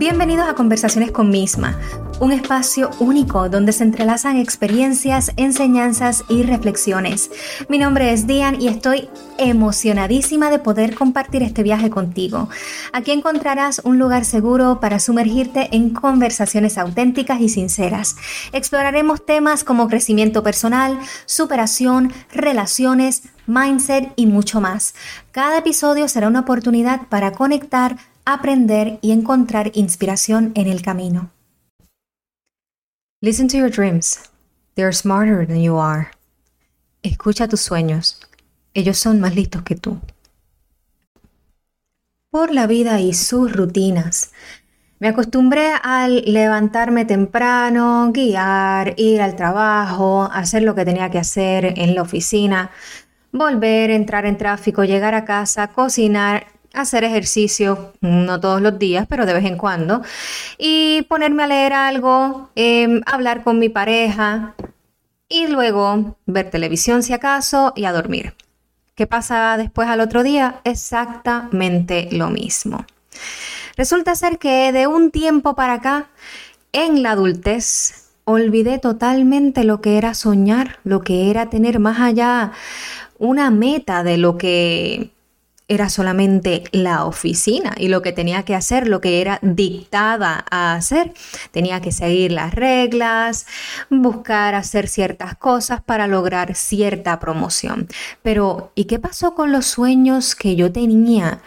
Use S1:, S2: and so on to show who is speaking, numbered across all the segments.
S1: Bienvenidos a Conversaciones con Misma, un espacio único donde se entrelazan experiencias, enseñanzas y reflexiones. Mi nombre es Dian y estoy emocionadísima de poder compartir este viaje contigo. Aquí encontrarás un lugar seguro para sumergirte en conversaciones auténticas y sinceras. Exploraremos temas como crecimiento personal, superación, relaciones, mindset y mucho más. Cada episodio será una oportunidad para conectar, aprender y encontrar inspiración en el camino. Listen to your dreams. They're smarter than you are. Escucha tus sueños. Ellos son más listos que tú. Por la vida y sus rutinas. Me acostumbré al levantarme temprano, guiar, ir al trabajo, hacer lo que tenía que hacer en la oficina, volver, entrar en tráfico, llegar a casa, cocinar, hacer ejercicio, no todos los días, pero de vez en cuando, y ponerme a leer algo, em, hablar con mi pareja y luego ver televisión si acaso y a dormir. ¿Qué pasa después al otro día? Exactamente lo mismo. Resulta ser que de un tiempo para acá, en la adultez, olvidé totalmente lo que era soñar, lo que era tener más allá una meta de lo que era solamente la oficina y lo que tenía que hacer, lo que era dictada a hacer. Tenía que seguir las reglas, buscar hacer ciertas cosas para lograr cierta promoción. Pero, ¿y qué pasó con los sueños que yo tenía?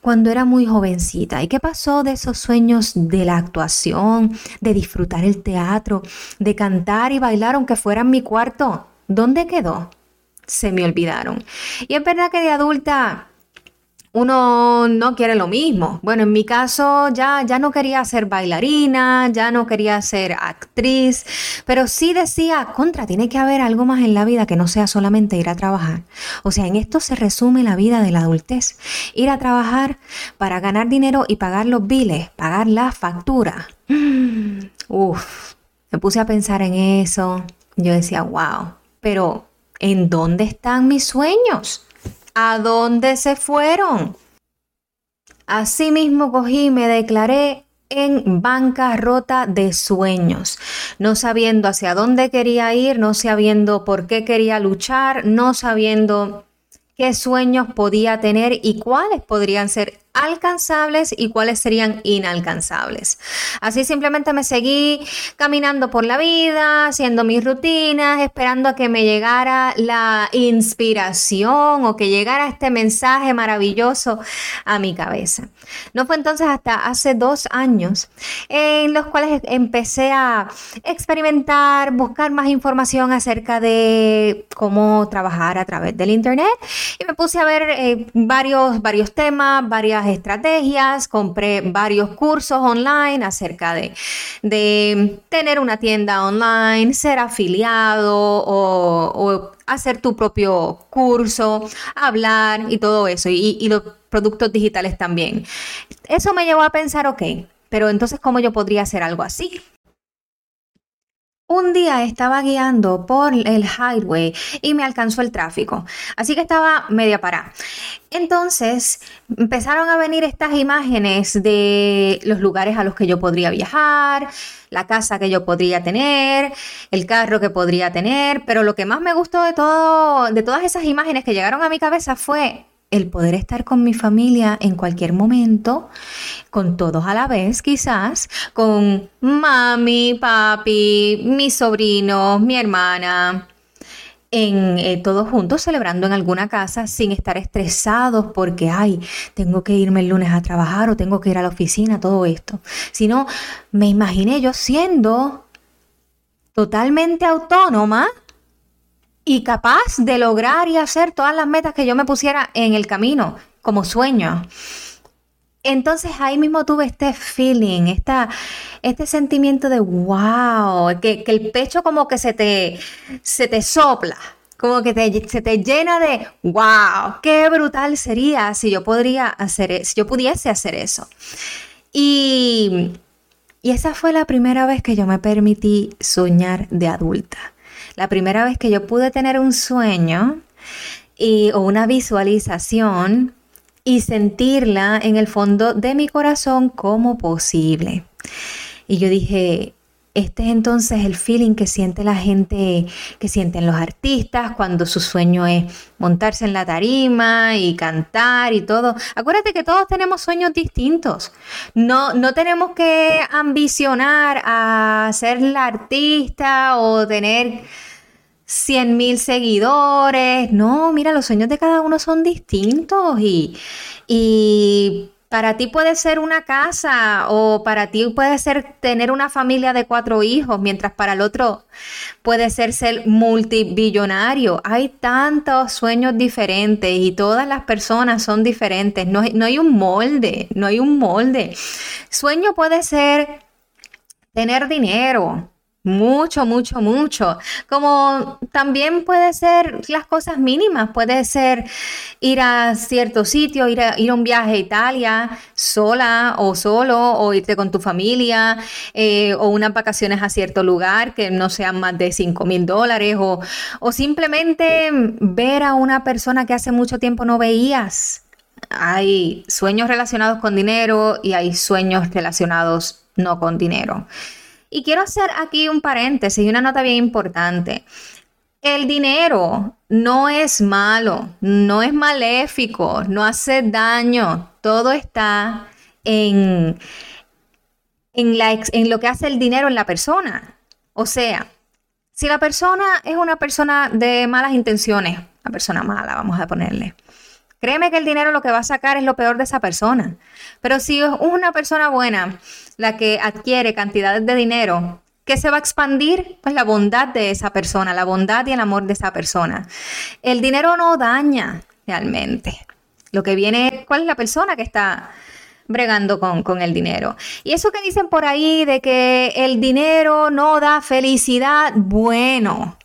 S1: cuando era muy jovencita. ¿Y qué pasó de esos sueños de la actuación, de disfrutar el teatro, de cantar y bailar aunque fuera en mi cuarto? ¿Dónde quedó? Se me olvidaron. Y es verdad que de adulta uno no quiere lo mismo. Bueno, en mi caso ya, ya no quería ser bailarina, ya no quería ser actriz, pero sí decía, contra, tiene que haber algo más en la vida que no sea solamente ir a trabajar. O sea, en esto se resume la vida de la adultez. Ir a trabajar para ganar dinero y pagar los biles, pagar la factura. Uf, me puse a pensar en eso. Yo decía, wow, pero ¿en dónde están mis sueños? ¿A dónde se fueron? Asimismo cogí y me declaré en bancarrota de sueños, no sabiendo hacia dónde quería ir, no sabiendo por qué quería luchar, no sabiendo qué sueños podía tener y cuáles podrían ser alcanzables y cuáles serían inalcanzables. Así simplemente me seguí caminando por la vida, haciendo mis rutinas, esperando a que me llegara la inspiración o que llegara este mensaje maravilloso a mi cabeza. No fue entonces hasta hace dos años en los cuales empecé a experimentar, buscar más información acerca de cómo trabajar a través del Internet y me puse a ver eh, varios, varios temas, varias estrategias, compré varios cursos online acerca de, de tener una tienda online, ser afiliado o, hacer tu propio curso, hablar y todo eso, y, y los productos digitales también. Eso me llevó a pensar, ok, pero entonces, ¿cómo yo podría hacer algo así? Un día estaba guiando por el highway y me alcanzó el tráfico, así que estaba media parada. Entonces empezaron a venir estas imágenes de los lugares a los que yo podría viajar, la casa que yo podría tener, el carro que podría tener, pero lo que más me gustó de todo, de todas esas imágenes que llegaron a mi cabeza fue el poder estar con mi familia en cualquier momento, con todos a la vez quizás, con mami, papi, mis sobrinos, mi hermana, en eh, todos juntos celebrando en alguna casa sin estar estresados porque, ay, tengo que irme el lunes a trabajar o tengo que ir a la oficina, todo esto. Sino, me imaginé yo siendo totalmente autónoma y capaz de lograr y hacer todas las metas que yo me pusiera en el camino como sueño. Entonces ahí mismo tuve este feeling, esta, este sentimiento de wow, que, el pecho como que se te, se te sopla, como que se te llena de wow, qué brutal sería si yo podría hacer, e, si yo pudiese hacer eso. Y, y esa fue la primera vez que yo me permití soñar de adulta la primera vez que yo pude tener un sueño y, o una visualización y sentirla en el fondo de mi corazón como posible. Y yo dije, este es entonces el feeling que siente la gente, que sienten los artistas cuando su sueño es montarse en la tarima y cantar y todo. Acuérdate que todos tenemos sueños distintos. No, no tenemos que ambicionar a ser la artista o tener 100 mil seguidores. No, mira, los sueños de cada uno son distintos y, y para ti puede ser una casa o para ti puede ser tener una familia de cuatro hijos, mientras para el otro puede ser ser multibillonario. Hay tantos sueños diferentes y todas las personas son diferentes. No, no hay un molde, no hay un molde. Sueño puede ser tener dinero, mucho, mucho, mucho. Como también puede ser las cosas mínimas, puede ser ir a cierto sitio, ir a, ir un viaje a Italia sola o solo, o irte con tu familia, eh, o unas vacaciones a cierto lugar que no sean más de 5 mil dólares, o, o simplemente ver a una persona que hace mucho tiempo no veías. Hay sueños relacionados con dinero y hay sueños relacionados no con dinero. Y quiero hacer aquí un paréntesis y una nota bien importante. El dinero no es malo, no es maléfico, no hace daño. Todo está en, en, la, en lo que hace el dinero en la persona. O sea, si la persona es una persona de malas intenciones, una persona mala, vamos a ponerle, Créeme que el dinero lo que va a sacar es lo peor de esa persona. Pero si es una persona buena la que adquiere cantidades de dinero, ¿qué se va a expandir? Pues la bondad de esa persona, la bondad y el amor de esa persona. El dinero no daña realmente. Lo que viene, ¿cuál es la persona que está bregando con, con, el dinero. Y eso que dicen por ahí de que el dinero no da felicidad, bueno,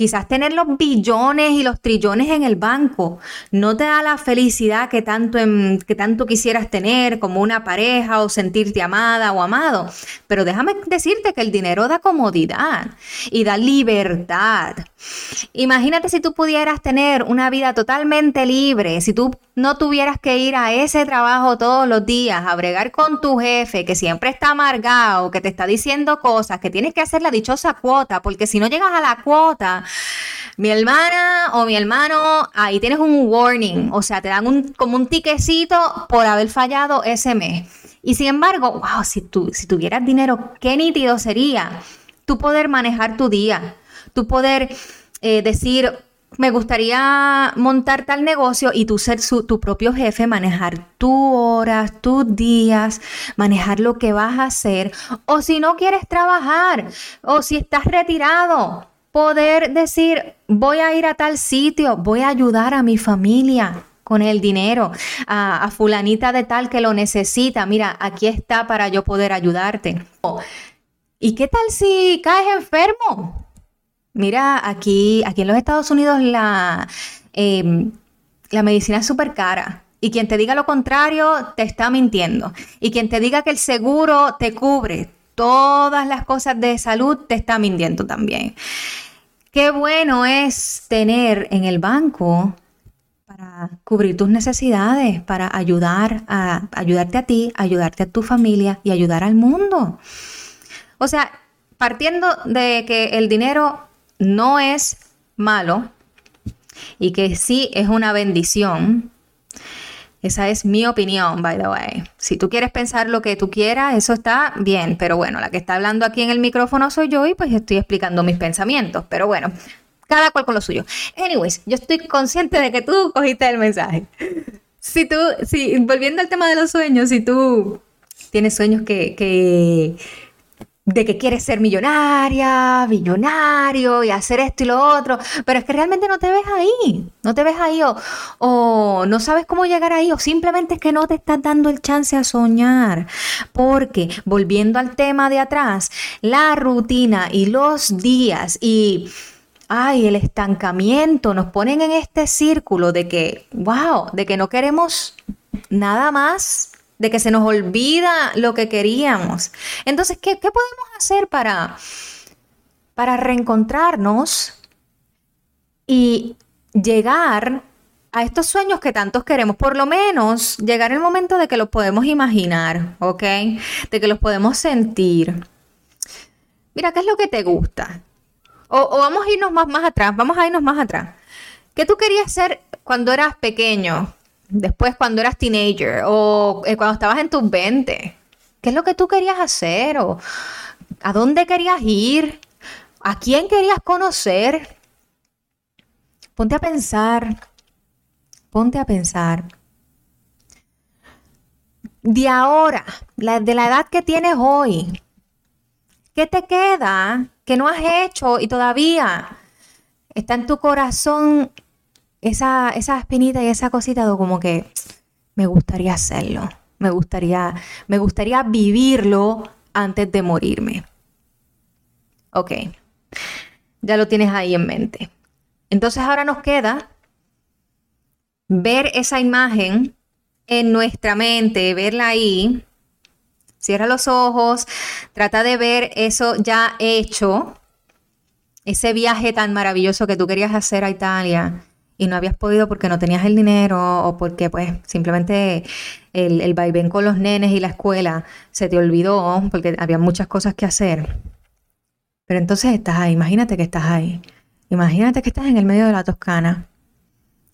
S1: Quizás tener los billones y los trillones en el banco no te da la felicidad que tanto, que tanto quisieras tener como una pareja o sentirte amada o amado. Pero déjame decirte que el dinero da comodidad y da libertad. Imagínate si tú pudieras tener una vida totalmente libre, si tú no tuvieras que ir a ese trabajo todos los días, a bregar con tu jefe que siempre está amargado, que te está diciendo cosas, que tienes que hacer la dichosa cuota, porque si no llegas a la cuota, mi hermana o mi hermano, ahí tienes un warning, o sea, te dan un, como un tiquecito por haber fallado ese mes. Y sin embargo, wow, si, tú, si tuvieras dinero, qué nítido sería tú poder manejar tu día, tú poder eh, decir, me gustaría montar tal negocio y tú ser tu propio jefe, manejar tus horas, tus días, manejar lo que vas a hacer. O si no quieres trabajar, o si estás retirado, poder decir, voy a ir a tal sitio, voy a ayudar a mi familia con el dinero, a, a fulanita de tal que lo necesita, mira, aquí está para yo poder ayudarte. ¿Y qué tal si caes enfermo? Mira, aquí, aquí en los Estados Unidos la, em, la medicina es súper cara. Y quien te diga lo contrario te está mintiendo. Y quien te diga que el seguro te cubre todas las cosas de salud te está mintiendo también. Qué bueno es tener en el banco para cubrir tus necesidades, para ayudar a ayudarte a ti, ayudarte a tu familia y ayudar al mundo. O sea, partiendo de que el dinero no es malo y que sí es una bendición. Esa es mi opinión, by the way. Si tú quieres pensar lo que tú quieras, eso está bien, pero bueno, la que está hablando aquí en el micrófono soy yo y pues estoy explicando mis pensamientos, pero bueno, cada cual con lo suyo. Anyways, yo estoy consciente de que tú cogiste el mensaje. Si tú, si, volviendo al tema de los sueños, si tú tienes sueños que, que de que quieres ser millonaria, millonario y hacer esto y lo otro, pero es que realmente no te ves ahí, no te ves ahí o, o, no sabes cómo llegar ahí o simplemente es que no te estás dando el chance a soñar, porque volviendo al tema de atrás, la rutina y los días y... Ay, el estancamiento nos ponen en este círculo de que, wow, de que no queremos nada más de que se nos olvida lo que queríamos. Entonces, ¿qué, podemos hacer para, para reencontrarnos y llegar a estos sueños que tantos queremos, por lo menos llegar el momento de que los podemos imaginar, ¿ok? De que los podemos sentir. Mira, ¿qué es lo que te gusta? O, vamos a irnos más, más atrás, vamos a irnos más atrás. ¿Qué tú querías ser cuando eras pequeño? Después cuando eras teenager o eh, cuando estabas en tus 20. ¿Qué es lo que tú querías hacer? ¿O a dónde querías ir? ¿A quién querías conocer? Ponte a pensar, ponte a pensar. De ahora, de la edad que tienes hoy, ¿qué te queda que no has hecho y todavía está en tu corazón esa, esa espinita y esa cosita de como que me gustaría hacerlo, me gustaría, me gustaría vivirlo antes de morirme. Ok, ya lo tienes ahí en mente. Entonces ahora nos queda ver esa imagen en nuestra mente, verla ahí. Cierra los ojos, trata de ver eso ya hecho, ese viaje tan maravilloso que tú querías hacer a Italia y no habías podido porque no tenías el dinero o porque pues simplemente el, el vaivén con los nenes y la escuela se te olvidó porque había muchas cosas que hacer. Pero entonces estás ahí, imagínate que estás ahí. Imagínate que estás en el medio de la Toscana,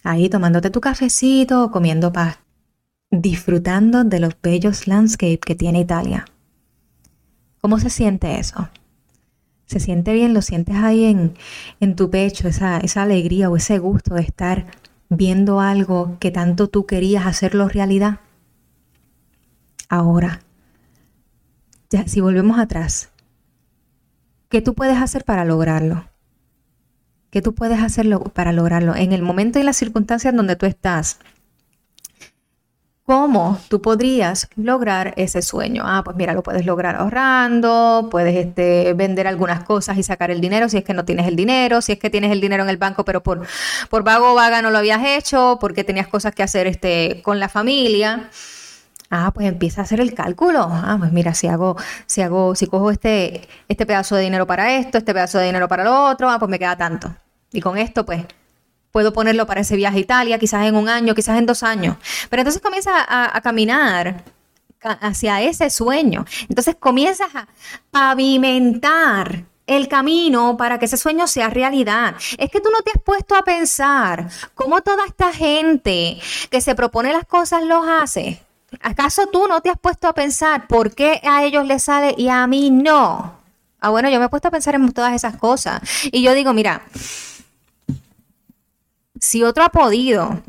S1: ahí tomándote tu cafecito, comiendo paz, disfrutando de los bellos landscapes que tiene Italia. ¿Cómo se siente eso? Se siente bien, lo sientes ahí en, en tu pecho, esa, esa alegría o ese gusto de estar viendo algo que tanto tú querías hacerlo realidad. Ahora, ya, si volvemos atrás, ¿qué tú puedes hacer para lograrlo? ¿Qué tú puedes hacer para lograrlo? En el momento y las circunstancias donde tú estás, ¿Cómo tú podrías lograr ese sueño? Ah, pues mira, lo puedes lograr ahorrando, puedes este, vender algunas cosas y sacar el dinero si es que no tienes el dinero, si es que tienes el dinero en el banco pero por, por vago o vaga no lo habías hecho, porque tenías cosas que hacer este, con la familia. Ah, pues empieza a hacer el cálculo. Ah, pues mira, si hago, si hago, si cojo este, este pedazo de dinero para esto, este pedazo de dinero para lo otro, ah, pues me queda tanto. Y con esto, pues, puedo ponerlo para ese viaje a Italia, quizás en un año, quizás en dos años. Pero entonces comienza a, caminar hacia ese sueño. Entonces comienzas a pavimentar el camino para que ese sueño sea realidad. Es que tú no te has puesto a pensar cómo toda esta gente que se propone las cosas los hace. ¿Acaso tú no te has puesto a pensar por qué a ellos les sale y a mí no? Ah, bueno, yo me he puesto a pensar en todas esas cosas. Y yo digo, mira, si otro ha podido,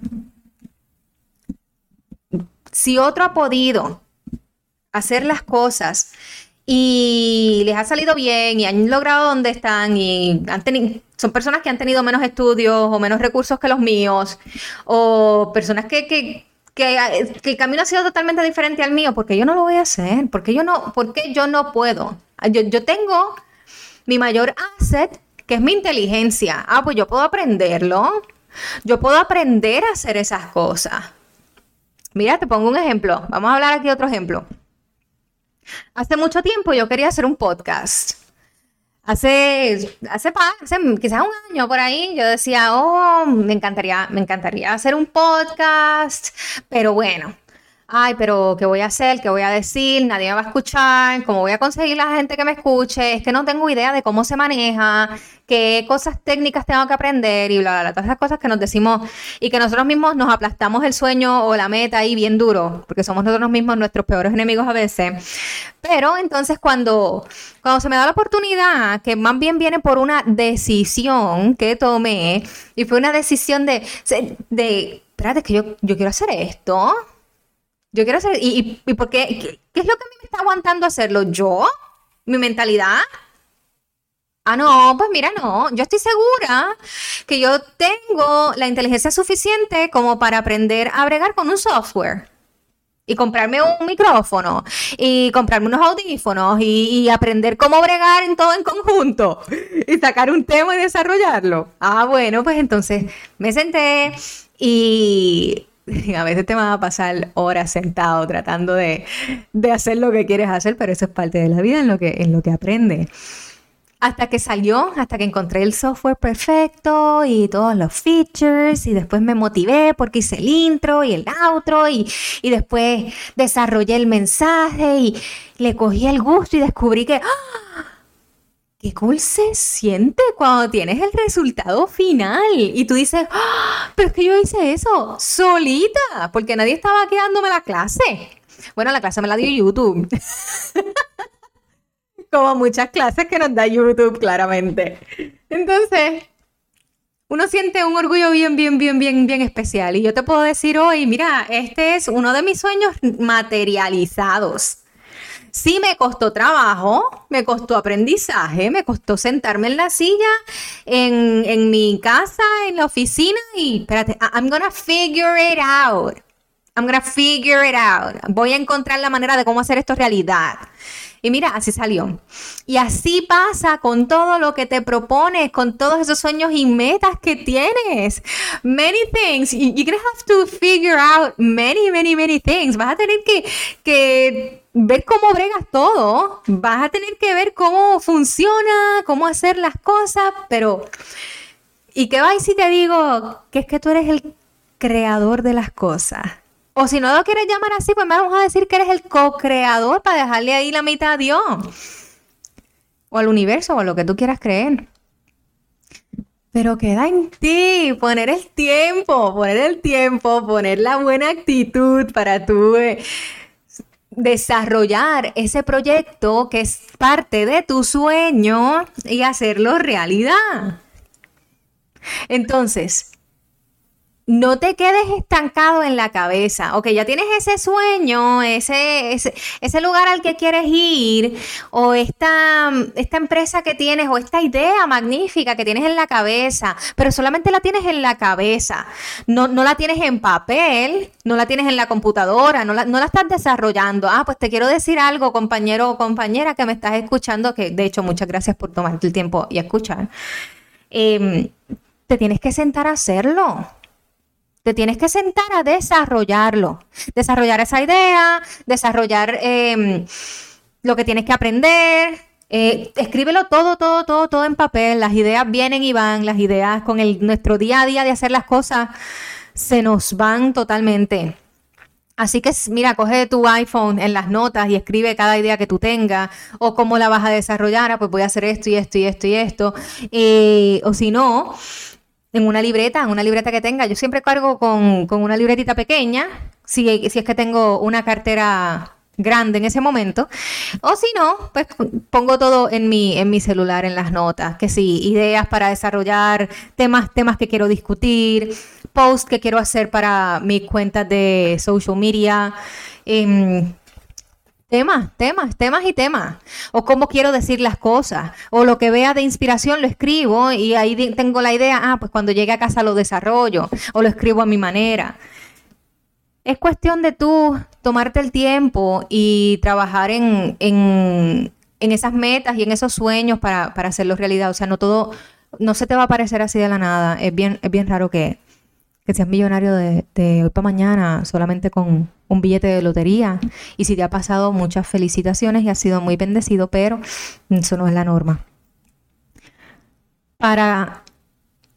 S1: si otro ha podido hacer las cosas y les ha salido bien y han logrado donde están y han tenido, son personas que han tenido menos estudios o menos recursos que los míos o personas que, que, el camino ha sido totalmente diferente al mío, porque yo no lo voy a hacer, porque yo no, porque yo no puedo. Yo, yo tengo mi mayor asset, que es mi inteligencia. Ah, pues yo puedo aprenderlo. Yo puedo aprender a hacer esas cosas. Mira, te pongo un ejemplo. Vamos a hablar aquí otro ejemplo. Hace mucho tiempo yo quería hacer un podcast. Hace, hace, hace quizás un año por ahí, yo decía, oh, me encantaría, me encantaría hacer un podcast, pero bueno, ay, pero ¿qué voy a hacer? ¿Qué voy a decir? Nadie me va a escuchar, ¿cómo voy a conseguir la gente que me escuche? Es que no tengo idea de cómo se maneja, qué cosas técnicas tengo que aprender y bla, bla, bla, todas esas cosas que nos decimos y que nosotros mismos nos aplastamos el sueño o la meta ahí bien duro, porque somos nosotros mismos nuestros peores enemigos a veces. Pero entonces cuando, cuando se me da la oportunidad, que más bien viene por una decisión que tomé, y fue una decisión de, de espérate, que yo, yo quiero hacer esto yo quiero hacer, ¿y, y, por qué? qué? es lo que a mí me está aguantando hacerlo? ¿Yo? ¿Mi mentalidad? Ah, no, pues mira, no, yo estoy segura que yo tengo la inteligencia suficiente como para aprender a bregar con un software y comprarme un micrófono y comprarme unos audífonos y, y, aprender cómo bregar en todo en conjunto y sacar un tema y desarrollarlo. Ah, bueno, pues entonces me senté y a veces te vas a pasar horas sentado tratando de, hacer lo que quieres hacer, pero eso es parte de la vida en lo que, en lo que aprendes. hasta que salió, hasta que encontré el software perfecto y todos los features y después me motivé porque hice el intro y el outro y, y después desarrollé el mensaje y le cogí el gusto y descubrí que ¡ah! Qué cool se siente cuando tienes el resultado final y tú dices, ¡ah! pero es que yo hice eso solita porque nadie estaba quedándome la clase. Bueno, la clase me la dio YouTube. como muchas clases que nos da YouTube, claramente. Entonces, uno siente un orgullo bien, bien, bien, bien, bien especial. Y yo te puedo decir hoy, mira, este es uno de mis sueños materializados. Sí me costó trabajo, me costó aprendizaje, me costó sentarme en la silla, en, en mi casa, en la oficina y espérate, I'm gonna figure it out. I'm gonna figure it out. Voy a encontrar la manera de cómo hacer esto realidad. Y mira, así salió. Y así pasa con todo lo que te propones, con todos esos sueños y metas que tienes. Many things. You're gonna have to figure out many, many, many things. Vas a tener que, que ver cómo bregas todo. Vas a tener que ver cómo funciona, cómo hacer las cosas, pero... ¿Y qué va si te digo que es que tú eres el creador de las cosas? O si no lo quieres llamar así, pues me vamos a decir que eres el co-creador para dejarle ahí la mitad a Dios. O al universo, o a lo que tú quieras creer. Pero queda en ti poner el tiempo, poner el tiempo, poner la buena actitud para tú eh, desarrollar ese proyecto que es parte de tu sueño y hacerlo realidad. Entonces, no te quedes estancado en la cabeza. Ok, ya tienes ese sueño, ese, ese, lugar al que quieres ir, o esta, esta empresa que tienes, o esta idea magnífica que tienes en la cabeza, pero solamente la tienes en la cabeza. No, no la tienes en papel, no la tienes en la computadora, no la, no la estás desarrollando. Ah, pues te quiero decir algo, compañero o compañera que me estás escuchando, que de hecho muchas gracias por tomarte el tiempo y escuchar. Em, te tienes que sentar a hacerlo te tienes que sentar a desarrollarlo, desarrollar esa idea, desarrollar em, lo que tienes que aprender. Eh, escríbelo todo, todo, todo, todo en papel. Las ideas vienen y van. Las ideas con el, nuestro día a día de hacer las cosas se nos van totalmente. Así que mira, coge tu iPhone en las notas y escribe cada idea que tú tengas o cómo la vas a desarrollar. Ah, pues voy a hacer esto y esto y esto y esto. Eh, o si no, en una libreta, en una libreta que tenga. Yo siempre cargo con, una libretita pequeña, si, si es que tengo una cartera grande en ese momento. O si no, pues pongo todo en mi, en mi celular, en las notas. Que sí, ideas para desarrollar, temas, temas que quiero discutir, posts que quiero hacer para mis cuentas de social media. Em, Temas, temas, temas y temas. O cómo quiero decir las cosas. O lo que vea de inspiración lo escribo y ahí tengo la idea, ah, pues cuando llegue a casa lo desarrollo o lo escribo a mi manera. Es cuestión de tú tomarte el tiempo y trabajar en, en, esas metas y en esos sueños para, para hacerlo realidad. O sea, no todo, no se te va a parecer así de la nada. Es bien, es bien raro que, que seas millonario de, hoy para mañana solamente con un billete de lotería. Y si te ha pasado, muchas felicitaciones y has sido muy bendecido, pero eso no es la norma. Para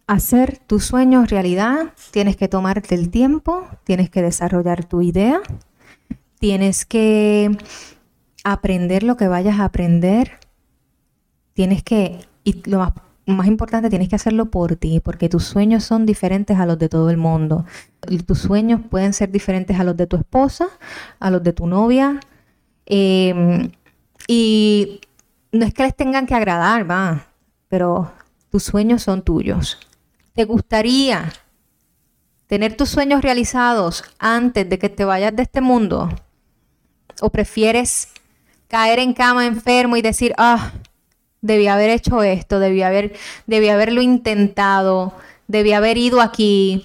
S1: hacer tus sueños realidad, tienes que tomarte el tiempo, tienes que desarrollar tu idea, tienes que aprender lo que vayas a aprender, tienes que, más importante, tienes que hacerlo por ti, porque tus sueños son diferentes a los de todo el mundo. Tus sueños pueden ser diferentes a los de tu esposa, a los de tu novia. Em, y no es que les tengan que agradar, va, pero tus sueños son tuyos. ¿Te gustaría tener tus sueños realizados antes de que te vayas de este mundo? ¿O prefieres caer en cama enfermo y decir, ah, debí haber hecho esto, debí, haber, debí haberlo intentado, debí haber ido aquí,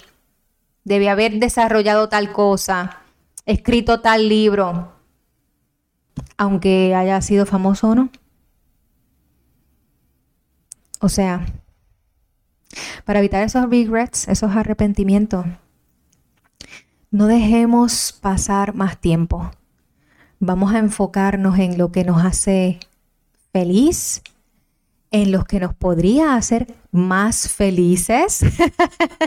S1: debí haber desarrollado tal cosa, escrito tal libro, aunque haya sido famoso o no. O sea, para evitar esos regrets, esos arrepentimientos, no dejemos pasar más tiempo. Vamos a enfocarnos en lo que nos hace feliz en los que nos podría hacer más felices,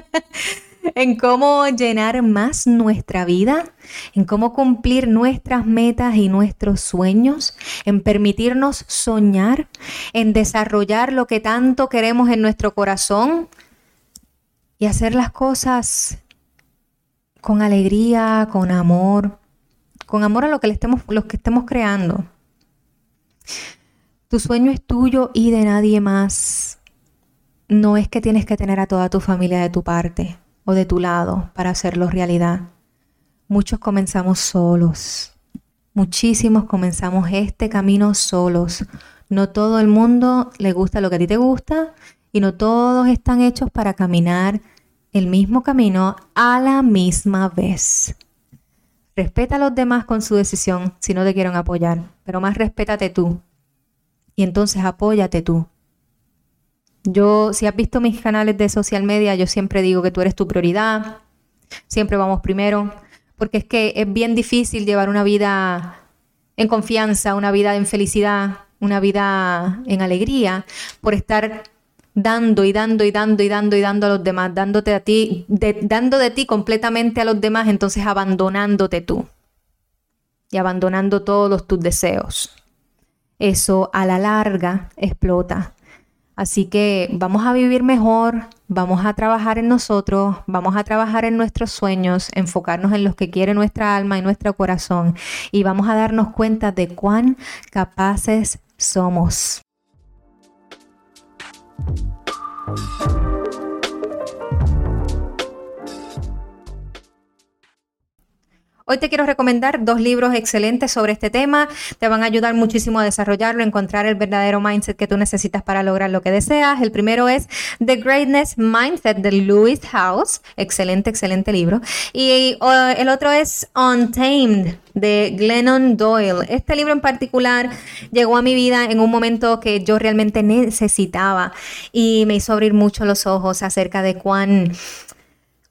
S1: en cómo llenar más nuestra vida, en cómo cumplir nuestras metas y nuestros sueños, en permitirnos soñar, en desarrollar lo que tanto queremos en nuestro corazón y hacer las cosas con alegría, con amor, con amor a lo que, le estemos, lo que estemos creando. Tu sueño es tuyo y de nadie más. No es que tienes que tener a toda tu familia de tu parte o de tu lado para hacerlo realidad. Muchos comenzamos solos. Muchísimos comenzamos este camino solos. No todo el mundo le gusta lo que a ti te gusta y no todos están hechos para caminar el mismo camino a la misma vez. Respeta a los demás con su decisión si no te quieren apoyar, pero más respétate tú. Y entonces apóyate tú. Yo, si has visto mis canales de social media, yo siempre digo que tú eres tu prioridad, siempre vamos primero, porque es que es bien difícil llevar una vida en confianza, una vida en felicidad, una vida en alegría, por estar dando y dando y dando y dando y dando a los demás, dándote a ti, dando de ti completamente a los demás, entonces abandonándote tú y abandonando todos tus deseos. Eso a la larga explota. Así que vamos a vivir mejor, vamos a trabajar en nosotros, vamos a trabajar en nuestros sueños, enfocarnos en los que quiere nuestra alma y nuestro corazón y vamos a darnos cuenta de cuán capaces somos. Hoy te quiero recomendar dos libros excelentes sobre este tema. Te van a ayudar muchísimo a desarrollarlo, encontrar el verdadero mindset que tú necesitas para lograr lo que deseas. El primero es The Greatness Mindset de Lewis House. Excelente, excelente libro. Y el otro es Untamed de Glennon Doyle. Este libro en particular llegó a mi vida en un momento que yo realmente necesitaba y me hizo abrir mucho los ojos acerca de cuán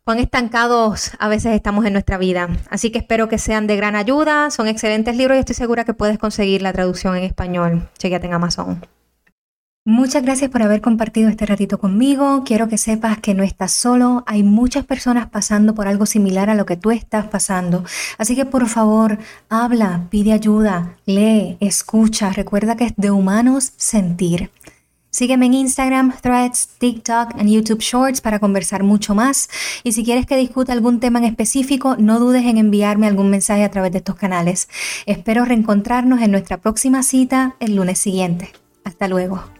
S1: cuán estancados a veces estamos en nuestra vida. Así que espero que sean de gran ayuda. Son excelentes libros y estoy segura que puedes conseguir la traducción en español. Chequeate en Amazon. Muchas gracias por haber compartido este ratito conmigo. Quiero que sepas que no estás solo. Hay muchas personas pasando por algo similar a lo que tú estás pasando. Así que por favor, habla, pide ayuda, lee, escucha. Recuerda que es de humanos sentir. Sígueme en Instagram, Threads, TikTok y YouTube Shorts para conversar mucho más. Y si quieres que discuta algún tema en específico, no dudes en enviarme algún mensaje a través de estos canales. Espero reencontrarnos en nuestra próxima cita el lunes siguiente. Hasta luego.